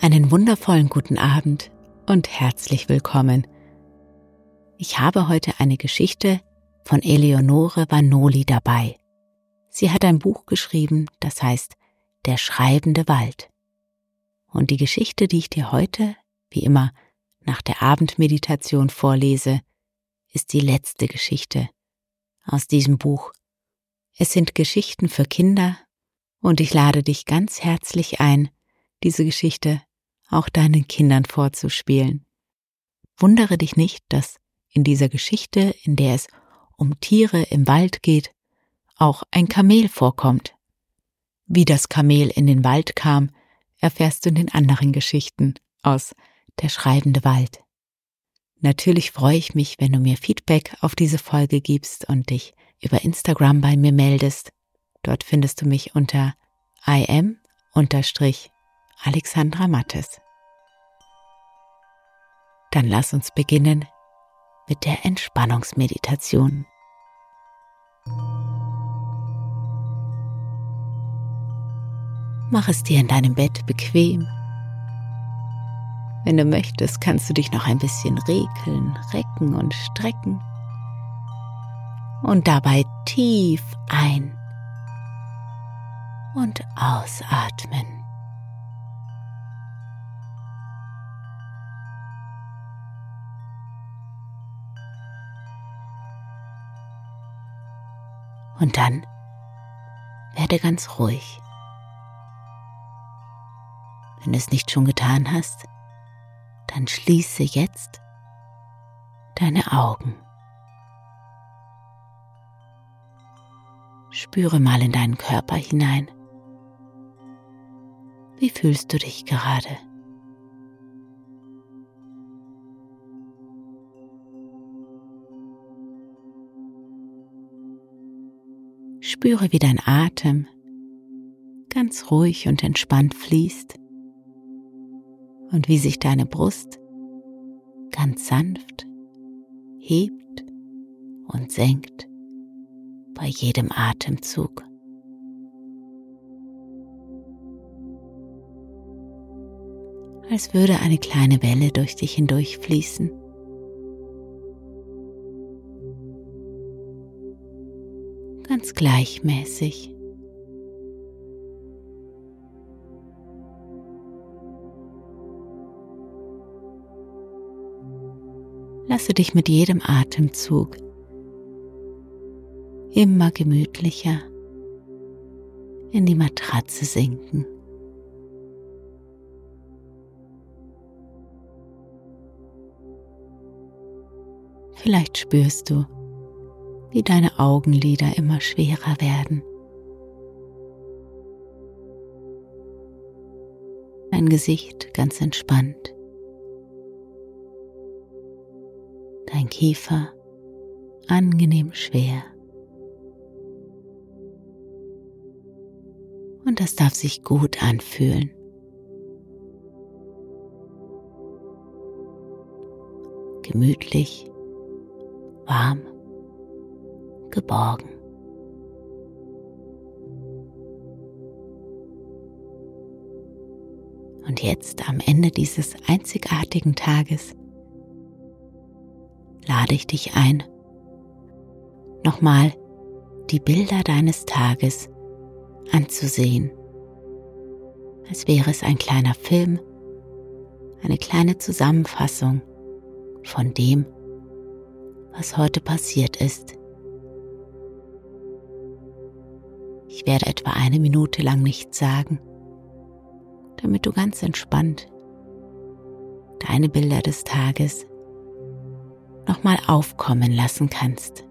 Einen wundervollen guten Abend und herzlich willkommen. Ich habe heute eine Geschichte von Eleonore Vanoli dabei. Sie hat ein Buch geschrieben, das heißt Der schreibende Wald. Und die Geschichte, die ich dir heute, wie immer, nach der Abendmeditation vorlese, ist die letzte Geschichte aus diesem Buch. Es sind Geschichten für Kinder und ich lade dich ganz herzlich ein, diese Geschichte auch deinen Kindern vorzuspielen. Wundere dich nicht, dass in dieser Geschichte, in der es um Tiere im Wald geht, auch ein Kamel vorkommt. Wie das Kamel in den Wald kam, erfährst du in den anderen Geschichten aus Der schreibende Wald. Natürlich freue ich mich, wenn du mir Feedback auf diese Folge gibst und dich über Instagram bei mir meldest. Dort findest du mich unter im-alexandra Mattes. Dann lass uns beginnen mit der Entspannungsmeditation. Mach es dir in deinem Bett bequem. Wenn du möchtest, kannst du dich noch ein bisschen regeln, recken und strecken. Und dabei tief ein und ausatmen. Und dann werde ganz ruhig. Wenn du es nicht schon getan hast, dann schließe jetzt deine Augen. Spüre mal in deinen Körper hinein. Wie fühlst du dich gerade? Spüre, wie dein Atem ganz ruhig und entspannt fließt und wie sich deine Brust ganz sanft hebt und senkt bei jedem Atemzug. Als würde eine kleine Welle durch dich hindurch fließen. Gleichmäßig. Lasse dich mit jedem Atemzug immer gemütlicher in die Matratze sinken. Vielleicht spürst du, wie deine Augenlider immer schwerer werden. Dein Gesicht ganz entspannt. Dein Kiefer angenehm schwer. Und das darf sich gut anfühlen. Gemütlich, warm geborgen. Und jetzt am Ende dieses einzigartigen Tages lade ich dich ein, nochmal die Bilder deines Tages anzusehen. als wäre es ein kleiner Film, eine kleine Zusammenfassung von dem, was heute passiert ist. Werde etwa eine Minute lang nichts sagen, damit du ganz entspannt deine Bilder des Tages nochmal aufkommen lassen kannst.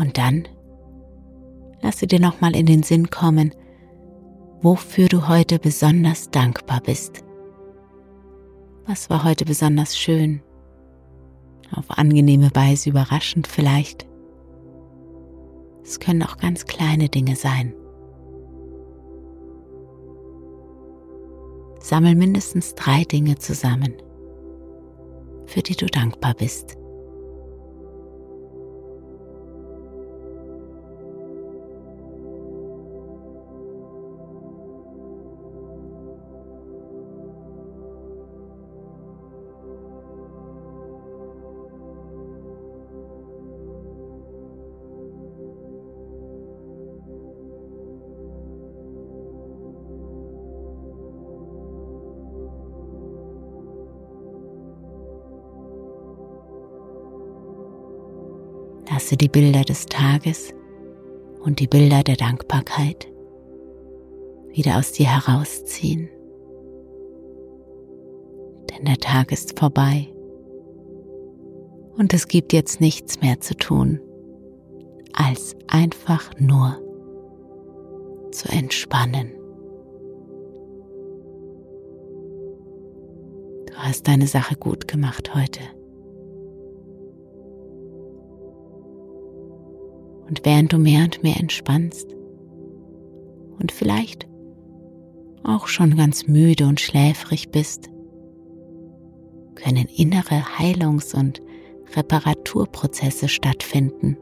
Und dann lasse dir nochmal in den Sinn kommen, wofür du heute besonders dankbar bist. Was war heute besonders schön? Auf angenehme Weise überraschend vielleicht. Es können auch ganz kleine Dinge sein. Sammel mindestens drei Dinge zusammen, für die du dankbar bist. Lasse die Bilder des Tages und die Bilder der Dankbarkeit wieder aus dir herausziehen. Denn der Tag ist vorbei und es gibt jetzt nichts mehr zu tun, als einfach nur zu entspannen. Du hast deine Sache gut gemacht heute. Und während du mehr und mehr entspannst und vielleicht auch schon ganz müde und schläfrig bist, können innere Heilungs- und Reparaturprozesse stattfinden.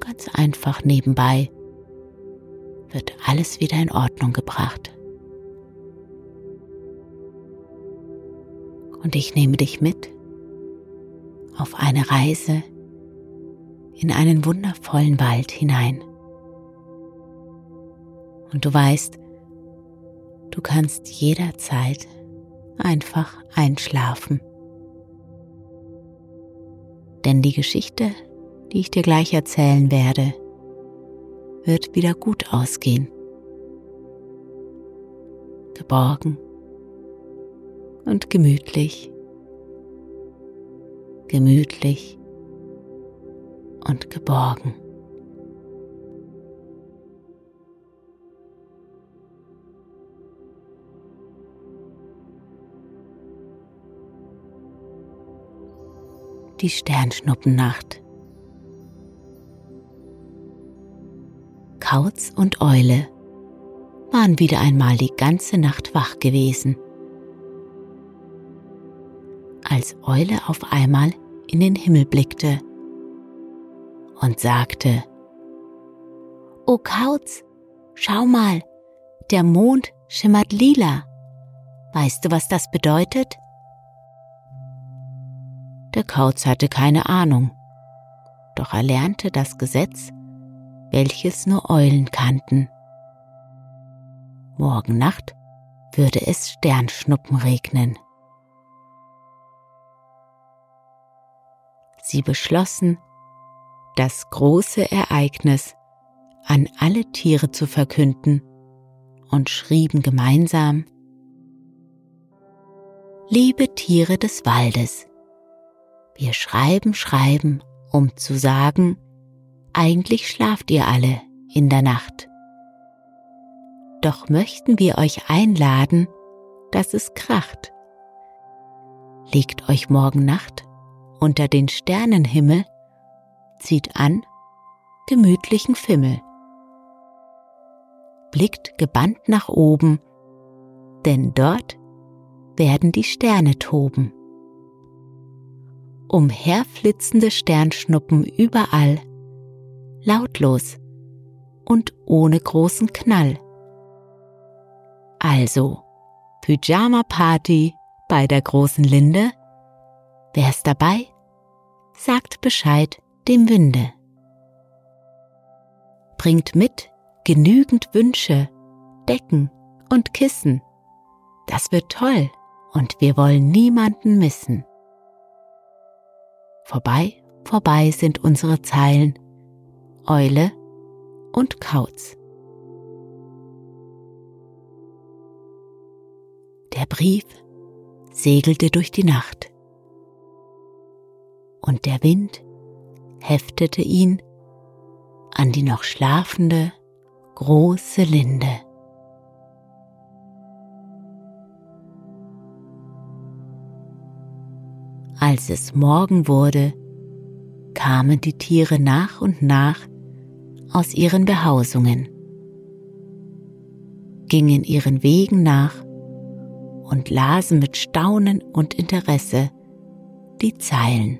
Ganz einfach nebenbei wird alles wieder in Ordnung gebracht. Und ich nehme dich mit auf eine Reise in einen wundervollen Wald hinein. Und du weißt, du kannst jederzeit einfach einschlafen. Denn die Geschichte, die ich dir gleich erzählen werde, wird wieder gut ausgehen. Geborgen und gemütlich, gemütlich und geborgen. Die Sternschnuppennacht. Kauz und Eule waren wieder einmal die ganze Nacht wach gewesen. Als Eule auf einmal in den Himmel blickte, und sagte, O Kauz, schau mal, der Mond schimmert lila. Weißt du, was das bedeutet? Der Kauz hatte keine Ahnung, doch er lernte das Gesetz, welches nur Eulen kannten. Morgen Nacht würde es Sternschnuppen regnen. Sie beschlossen, das große Ereignis an alle Tiere zu verkünden und schrieben gemeinsam Liebe Tiere des Waldes, wir schreiben, schreiben, um zu sagen, eigentlich schlaft ihr alle in der Nacht. Doch möchten wir euch einladen, dass es kracht. Legt euch morgen Nacht unter den Sternenhimmel, zieht an gemütlichen Fimmel. Blickt gebannt nach oben, denn dort werden die Sterne toben. Umherflitzende Sternschnuppen überall, lautlos und ohne großen Knall. Also, Pyjama Party bei der großen Linde? Wer's dabei? Sagt Bescheid dem Winde. Bringt mit genügend Wünsche, Decken und Kissen. Das wird toll und wir wollen niemanden missen. Vorbei, vorbei sind unsere Zeilen, Eule und Kauz. Der Brief segelte durch die Nacht und der Wind heftete ihn an die noch schlafende große Linde. Als es Morgen wurde, kamen die Tiere nach und nach aus ihren Behausungen, gingen ihren Wegen nach und lasen mit Staunen und Interesse die Zeilen.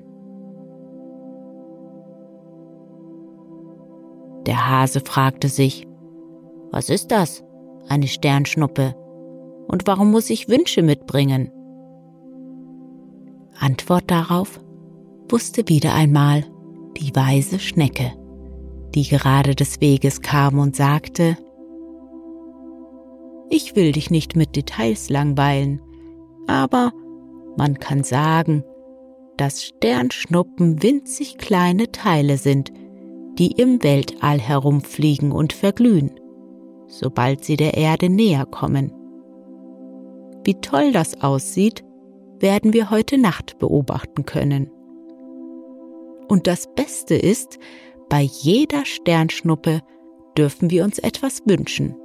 Der Hase fragte sich, was ist das? Eine Sternschnuppe. Und warum muss ich Wünsche mitbringen? Antwort darauf wusste wieder einmal die weise Schnecke, die gerade des Weges kam und sagte, Ich will dich nicht mit Details langweilen, aber man kann sagen, dass Sternschnuppen winzig kleine Teile sind, die im Weltall herumfliegen und verglühen, sobald sie der Erde näher kommen. Wie toll das aussieht, werden wir heute Nacht beobachten können. Und das Beste ist, bei jeder Sternschnuppe dürfen wir uns etwas wünschen.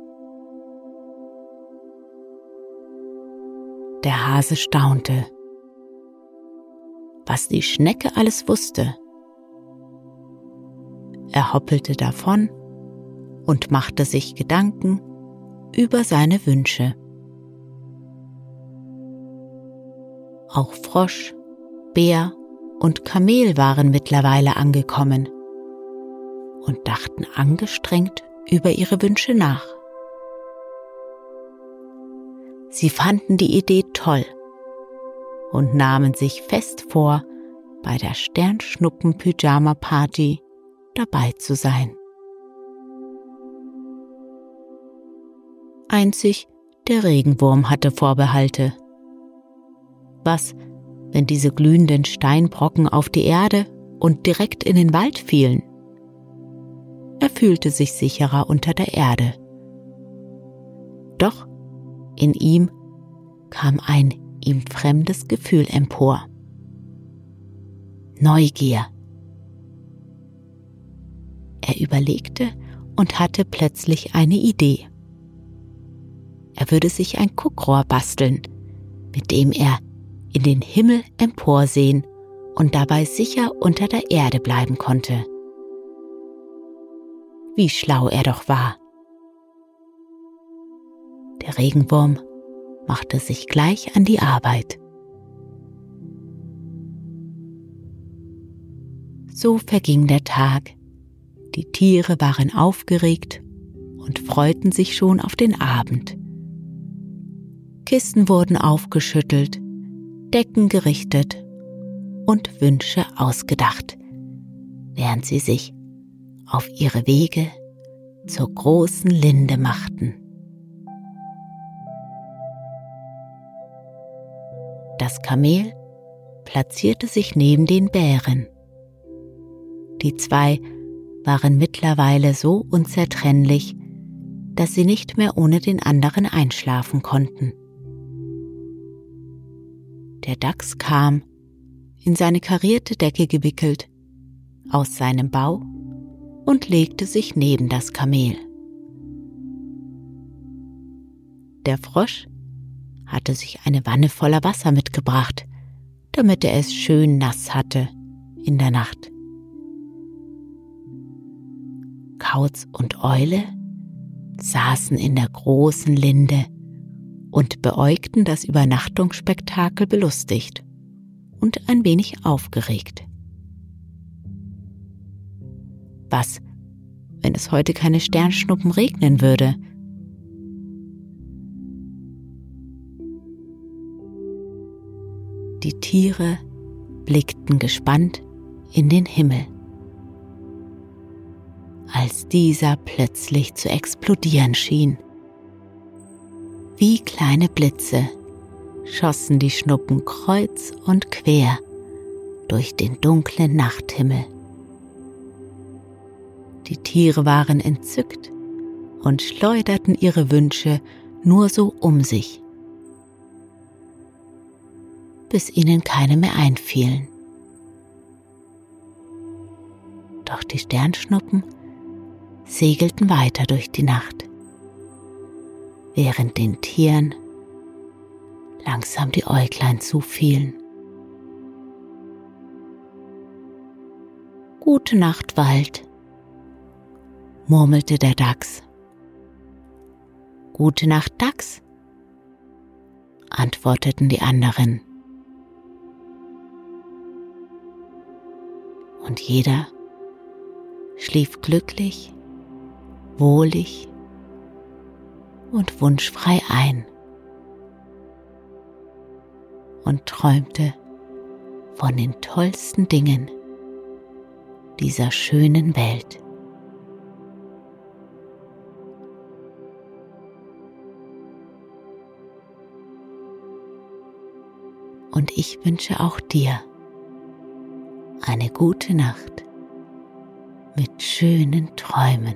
Der Hase staunte. Was die Schnecke alles wusste, er hoppelte davon und machte sich Gedanken über seine Wünsche. Auch Frosch, Bär und Kamel waren mittlerweile angekommen und dachten angestrengt über ihre Wünsche nach. Sie fanden die Idee toll und nahmen sich fest vor, bei der Sternschnuppen-Pyjama-Party dabei zu sein. Einzig der Regenwurm hatte Vorbehalte. Was, wenn diese glühenden Steinbrocken auf die Erde und direkt in den Wald fielen? Er fühlte sich sicherer unter der Erde. Doch in ihm kam ein ihm fremdes Gefühl empor. Neugier. Er überlegte und hatte plötzlich eine Idee. Er würde sich ein Guckrohr basteln, mit dem er in den Himmel emporsehen und dabei sicher unter der Erde bleiben konnte. Wie schlau er doch war. Der Regenwurm machte sich gleich an die Arbeit. So verging der Tag, die Tiere waren aufgeregt und freuten sich schon auf den Abend. Kissen wurden aufgeschüttelt, Decken gerichtet und Wünsche ausgedacht, während sie sich auf ihre Wege zur großen Linde machten. Das Kamel platzierte sich neben den Bären Die zwei waren mittlerweile so unzertrennlich, dass sie nicht mehr ohne den anderen einschlafen konnten. Der Dachs kam, in seine karierte Decke gewickelt, aus seinem Bau und legte sich neben das Kamel. Der Frosch hatte sich eine Wanne voller Wasser mitgebracht, damit er es schön nass hatte in der Nacht. Kauz und Eule saßen in der großen Linde und beäugten das Übernachtungsspektakel belustigt und ein wenig aufgeregt. Was, wenn es heute keine Sternschnuppen regnen würde? Die Tiere blickten gespannt in den Himmel als dieser plötzlich zu explodieren schien. Wie kleine Blitze schossen die Schnuppen kreuz und quer durch den dunklen Nachthimmel. Die Tiere waren entzückt und schleuderten ihre Wünsche nur so um sich, bis ihnen keine mehr einfielen. Doch die Sternschnuppen segelten weiter durch die Nacht, während den Tieren langsam die Äuglein zufielen. Gute Nacht, Wald, murmelte der Dachs. Gute Nacht, Dachs, antworteten die anderen. Und jeder schlief glücklich wohlig und wunschfrei ein und träumte von den tollsten Dingen dieser schönen Welt. Und ich wünsche auch dir eine gute Nacht mit schönen Träumen.